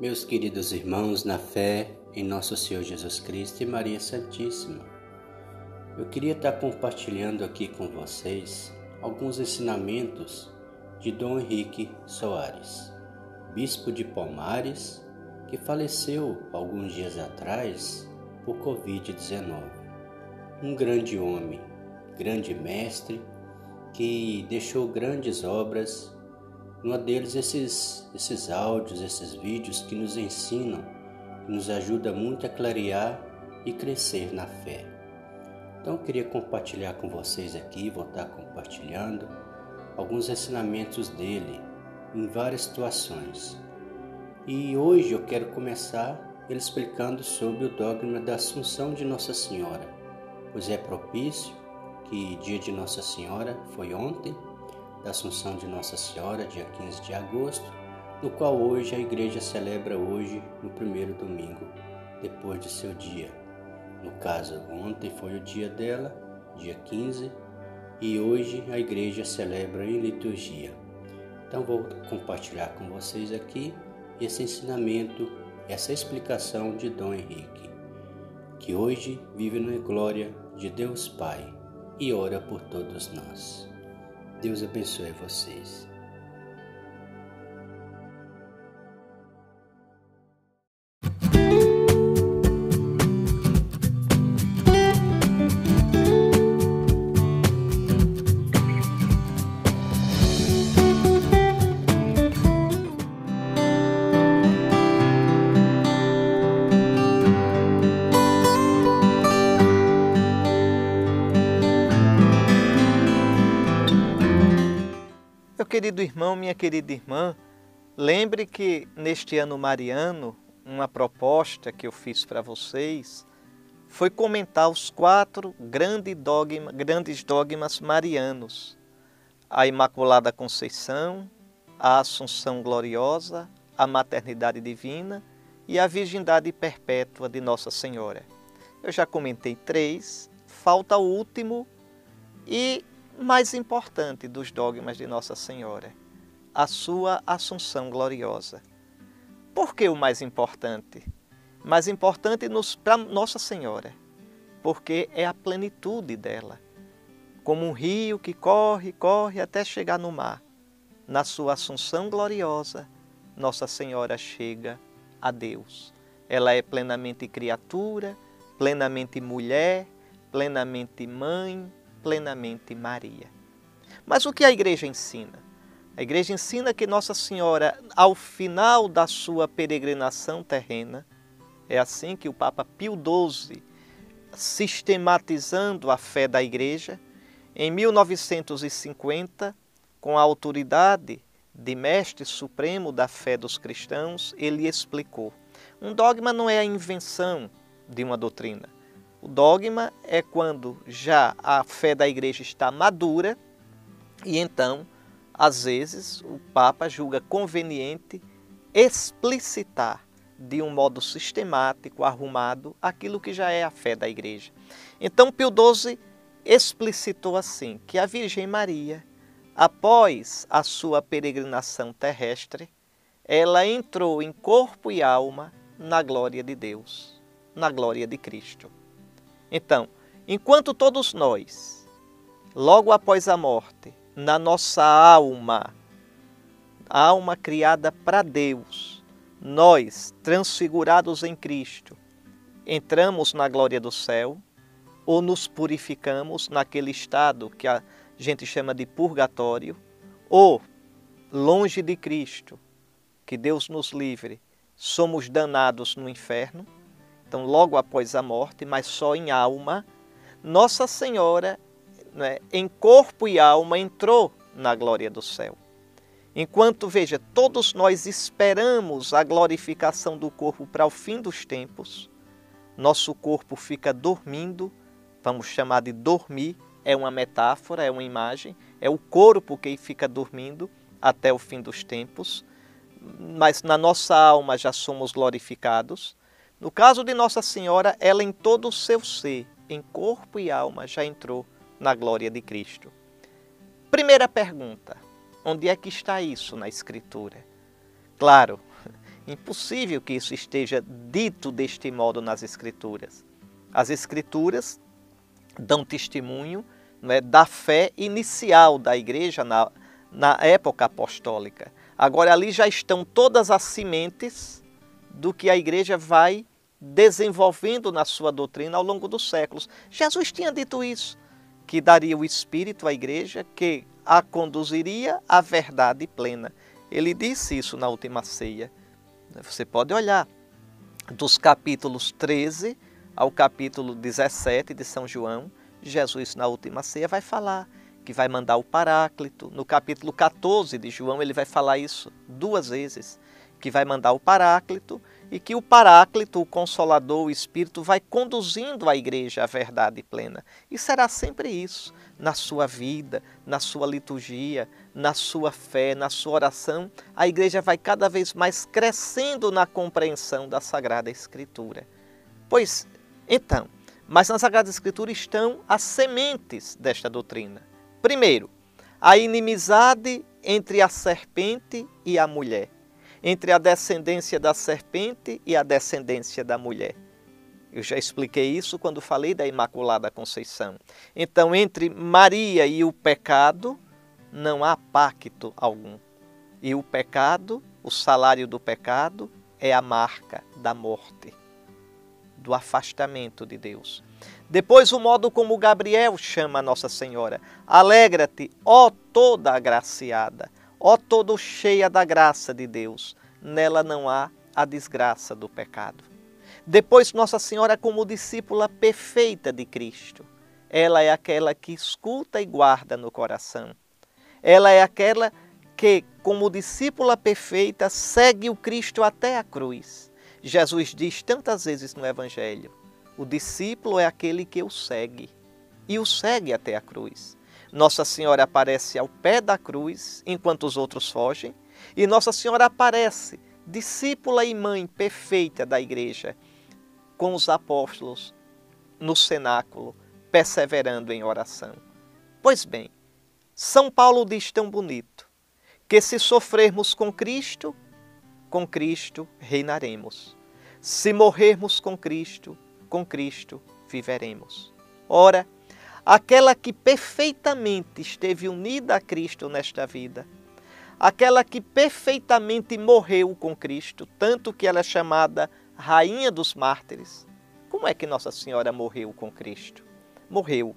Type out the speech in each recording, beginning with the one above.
Meus queridos irmãos, na fé em nosso Senhor Jesus Cristo e Maria Santíssima, eu queria estar compartilhando aqui com vocês alguns ensinamentos de Dom Henrique Soares, bispo de Palmares, que faleceu alguns dias atrás por Covid-19. Um grande homem, grande mestre, que deixou grandes obras numa deles, esses, esses áudios, esses vídeos que nos ensinam, que nos ajuda muito a clarear e crescer na fé. Então, eu queria compartilhar com vocês aqui, vou estar compartilhando alguns ensinamentos dele em várias situações. E hoje eu quero começar ele explicando sobre o dogma da Assunção de Nossa Senhora, pois é propício que dia de Nossa Senhora foi ontem da Assunção de Nossa Senhora, dia 15 de agosto, no qual hoje a igreja celebra hoje no primeiro domingo depois de seu dia. No caso, ontem foi o dia dela, dia 15, e hoje a igreja celebra em liturgia. Então vou compartilhar com vocês aqui esse ensinamento, essa explicação de Dom Henrique, que hoje vive na glória de Deus Pai e ora por todos nós. Deus abençoe vocês. Querido irmão, minha querida irmã, lembre que neste ano mariano, uma proposta que eu fiz para vocês foi comentar os quatro dogma, grandes dogmas marianos: a Imaculada Conceição, a Assunção Gloriosa, a Maternidade Divina e a Virgindade Perpétua de Nossa Senhora. Eu já comentei três, falta o último e mais importante dos dogmas de Nossa Senhora, a sua Assunção Gloriosa. Por que o mais importante? Mais importante para Nossa Senhora, porque é a plenitude dela, como um rio que corre, corre até chegar no mar. Na sua Assunção Gloriosa, Nossa Senhora chega a Deus. Ela é plenamente criatura, plenamente mulher, plenamente mãe, plenamente Maria. Mas o que a igreja ensina? A igreja ensina que Nossa Senhora, ao final da sua peregrinação terrena, é assim que o Papa Pio XII, sistematizando a fé da igreja, em 1950, com a autoridade de mestre supremo da fé dos cristãos, ele explicou: um dogma não é a invenção de uma doutrina. O dogma é quando já a fé da igreja está madura e então, às vezes, o Papa julga conveniente explicitar de um modo sistemático, arrumado, aquilo que já é a fé da igreja. Então, Pio XII explicitou assim que a Virgem Maria, após a sua peregrinação terrestre, ela entrou em corpo e alma na glória de Deus, na glória de Cristo. Então, enquanto todos nós, logo após a morte, na nossa alma, alma criada para Deus, nós, transfigurados em Cristo, entramos na glória do céu ou nos purificamos naquele estado que a gente chama de purgatório, ou longe de Cristo, que Deus nos livre, somos danados no inferno então logo após a morte, mas só em alma, Nossa Senhora, né, em corpo e alma, entrou na glória do céu. Enquanto, veja, todos nós esperamos a glorificação do corpo para o fim dos tempos, nosso corpo fica dormindo, vamos chamar de dormir, é uma metáfora, é uma imagem, é o corpo que fica dormindo até o fim dos tempos, mas na nossa alma já somos glorificados. No caso de Nossa Senhora, ela em todo o seu ser, em corpo e alma, já entrou na glória de Cristo. Primeira pergunta: onde é que está isso na Escritura? Claro, Impossível que isso esteja dito deste modo nas Escrituras. As Escrituras dão testemunho né, da fé inicial da igreja na, na época apostólica. Agora, ali já estão todas as sementes do que a igreja vai desenvolvendo na sua doutrina ao longo dos séculos. Jesus tinha dito isso, que daria o Espírito à igreja, que a conduziria à verdade plena. Ele disse isso na última ceia. Você pode olhar dos capítulos 13 ao capítulo 17 de São João, Jesus na última ceia vai falar que vai mandar o Paráclito. No capítulo 14 de João ele vai falar isso duas vezes, que vai mandar o Paráclito e que o Paráclito, o Consolador, o Espírito, vai conduzindo a igreja à verdade plena. E será sempre isso, na sua vida, na sua liturgia, na sua fé, na sua oração. A igreja vai cada vez mais crescendo na compreensão da Sagrada Escritura. Pois, então, mas na Sagrada Escritura estão as sementes desta doutrina. Primeiro, a inimizade entre a serpente e a mulher entre a descendência da serpente e a descendência da mulher. Eu já expliquei isso quando falei da Imaculada Conceição. Então, entre Maria e o pecado, não há pacto algum. E o pecado, o salário do pecado, é a marca da morte, do afastamento de Deus. Depois, o modo como Gabriel chama Nossa Senhora: Alegra-te, ó toda agraciada Ó todo cheia da graça de Deus, nela não há a desgraça do pecado. Depois, Nossa Senhora, como discípula perfeita de Cristo, ela é aquela que escuta e guarda no coração. Ela é aquela que, como discípula perfeita, segue o Cristo até a cruz. Jesus diz tantas vezes no Evangelho: o discípulo é aquele que o segue e o segue até a cruz. Nossa Senhora aparece ao pé da cruz, enquanto os outros fogem, e Nossa Senhora aparece, discípula e mãe perfeita da igreja, com os apóstolos no cenáculo, perseverando em oração. Pois bem, São Paulo diz tão bonito que se sofrermos com Cristo, com Cristo reinaremos. Se morrermos com Cristo, com Cristo viveremos. Ora, aquela que perfeitamente esteve unida a Cristo nesta vida, aquela que perfeitamente morreu com Cristo, tanto que ela é chamada Rainha dos Mártires. Como é que Nossa Senhora morreu com Cristo? Morreu.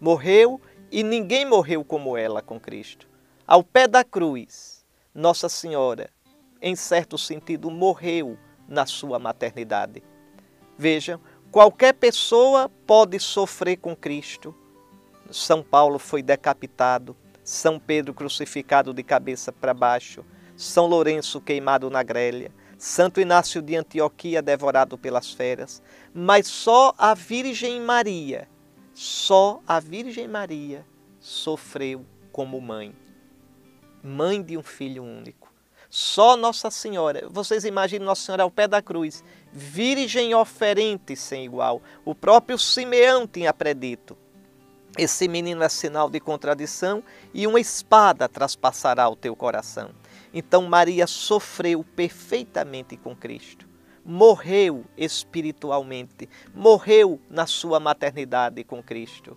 Morreu e ninguém morreu como ela com Cristo. Ao pé da cruz, Nossa Senhora, em certo sentido, morreu na sua maternidade. Vejam, Qualquer pessoa pode sofrer com Cristo. São Paulo foi decapitado, São Pedro crucificado de cabeça para baixo, São Lourenço queimado na grelha, Santo Inácio de Antioquia devorado pelas feras, mas só a Virgem Maria, só a Virgem Maria sofreu como mãe, mãe de um filho único. Só Nossa Senhora, vocês imaginem Nossa Senhora ao pé da cruz, virgem oferente sem igual. O próprio Simeão tinha predito. Esse menino é sinal de contradição e uma espada traspassará o teu coração. Então Maria sofreu perfeitamente com Cristo. Morreu espiritualmente, morreu na sua maternidade com Cristo.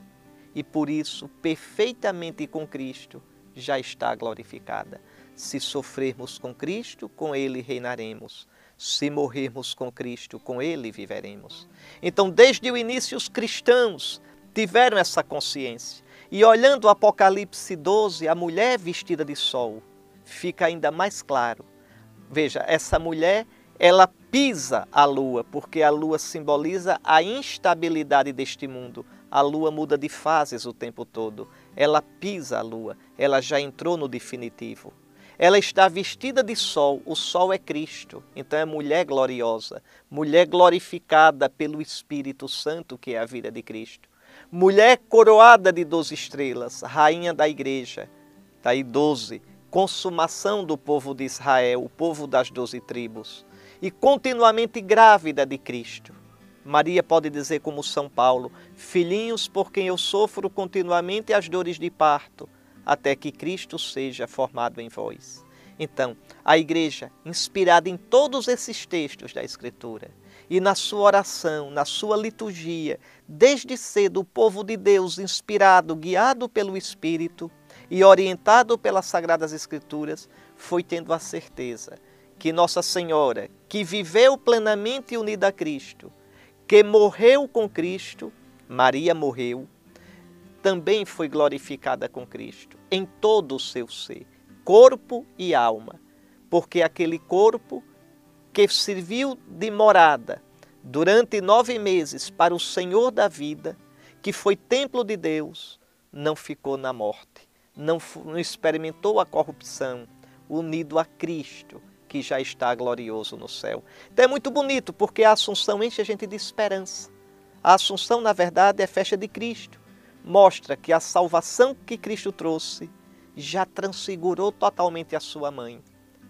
E por isso, perfeitamente com Cristo, já está glorificada. Se sofrermos com Cristo, com Ele reinaremos. Se morrermos com Cristo, com Ele viveremos. Então, desde o início, os cristãos tiveram essa consciência. E olhando o Apocalipse 12, a mulher vestida de sol, fica ainda mais claro. Veja, essa mulher, ela pisa a lua, porque a lua simboliza a instabilidade deste mundo. A lua muda de fases o tempo todo. Ela pisa a lua, ela já entrou no definitivo. Ela está vestida de sol, o sol é Cristo, então é mulher gloriosa, mulher glorificada pelo Espírito Santo, que é a vida de Cristo. Mulher coroada de doze estrelas, rainha da igreja, está aí doze, consumação do povo de Israel, o povo das doze tribos, e continuamente grávida de Cristo. Maria pode dizer, como São Paulo: Filhinhos, por quem eu sofro continuamente as dores de parto, até que Cristo seja formado em vós. Então, a igreja, inspirada em todos esses textos da Escritura, e na sua oração, na sua liturgia, desde cedo o povo de Deus, inspirado, guiado pelo Espírito e orientado pelas Sagradas Escrituras, foi tendo a certeza que Nossa Senhora, que viveu plenamente unida a Cristo, que morreu com Cristo, Maria morreu, também foi glorificada com Cristo em todo o seu ser, corpo e alma, porque aquele corpo que serviu de morada durante nove meses para o Senhor da vida, que foi templo de Deus, não ficou na morte, não, experimentou a corrupção, unido a Cristo, que já está glorioso no céu. Então é muito bonito, porque a Assunção enche a gente de esperança. A Assunção, na verdade, é festa de Cristo. Mostra que a salvação que Cristo trouxe já transfigurou totalmente a sua mãe,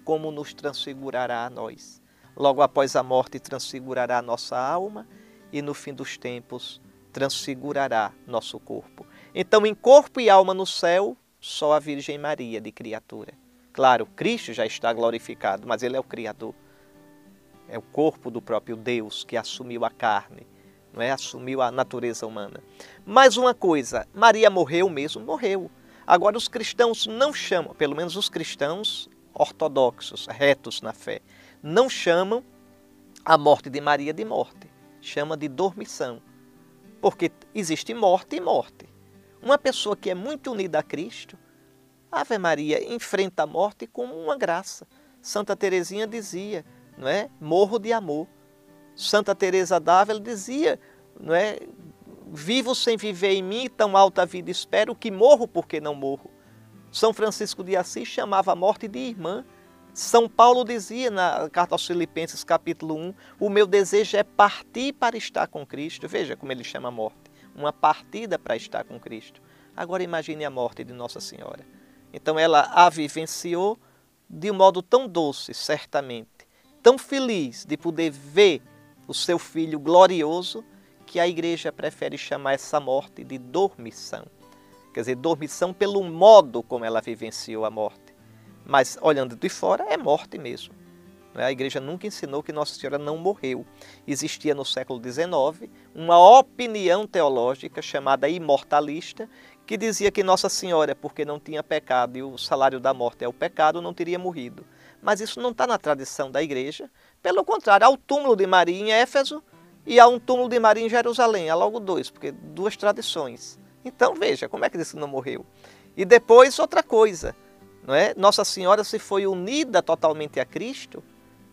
como nos transfigurará a nós logo após a morte transfigurará nossa alma e no fim dos tempos transfigurará nosso corpo. Então, em corpo e alma no céu, só a Virgem Maria de criatura. Claro, Cristo já está glorificado, mas ele é o criador. É o corpo do próprio Deus que assumiu a carne, não é? Assumiu a natureza humana. Mais uma coisa, Maria morreu mesmo, morreu. Agora os cristãos não chamam, pelo menos os cristãos ortodoxos, retos na fé, não chamam a morte de Maria de morte, chama de dormição. Porque existe morte e morte. Uma pessoa que é muito unida a Cristo, Ave Maria enfrenta a morte como uma graça. Santa Teresinha dizia, não é? Morro de amor. Santa Teresa d'Ávila dizia, não é? Vivo sem viver em mim, tão alta vida espero que morro porque não morro. São Francisco de Assis chamava a morte de irmã. São Paulo dizia na carta aos Filipenses, capítulo 1, o meu desejo é partir para estar com Cristo. Veja como ele chama a morte, uma partida para estar com Cristo. Agora imagine a morte de Nossa Senhora. Então ela a vivenciou de um modo tão doce, certamente, tão feliz de poder ver o seu filho glorioso, que a igreja prefere chamar essa morte de dormição. Quer dizer, dormição pelo modo como ela vivenciou a morte. Mas olhando de fora, é morte mesmo. A igreja nunca ensinou que Nossa Senhora não morreu. Existia no século XIX uma opinião teológica chamada imortalista, que dizia que Nossa Senhora, porque não tinha pecado e o salário da morte é o pecado, não teria morrido. Mas isso não está na tradição da igreja. Pelo contrário, há o túmulo de Maria em Éfeso e há um túmulo de Maria em Jerusalém. Há logo dois, porque duas tradições. Então veja, como é que que não morreu? E depois outra coisa não é? Nossa Senhora se foi unida totalmente a Cristo,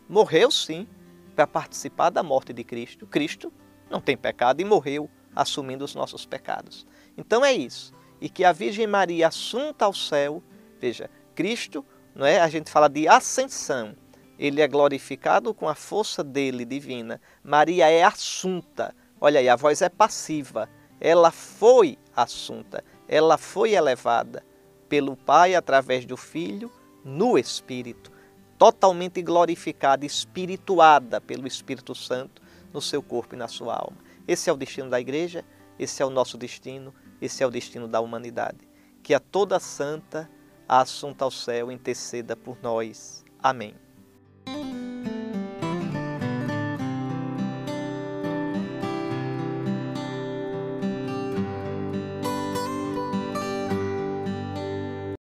morreu sim para participar da morte de Cristo. Cristo não tem pecado e morreu assumindo os nossos pecados. Então é isso. E que a Virgem Maria assunta ao céu, veja, Cristo, não é? A gente fala de ascensão. Ele é glorificado com a força dele divina. Maria é assunta. Olha aí, a voz é passiva. Ela foi assunta, ela foi elevada pelo Pai através do Filho no Espírito, totalmente glorificada, espirituada pelo Espírito Santo no seu corpo e na sua alma. Esse é o destino da igreja, esse é o nosso destino, esse é o destino da humanidade. Que a toda santa, a assunta ao céu, interceda por nós. Amém.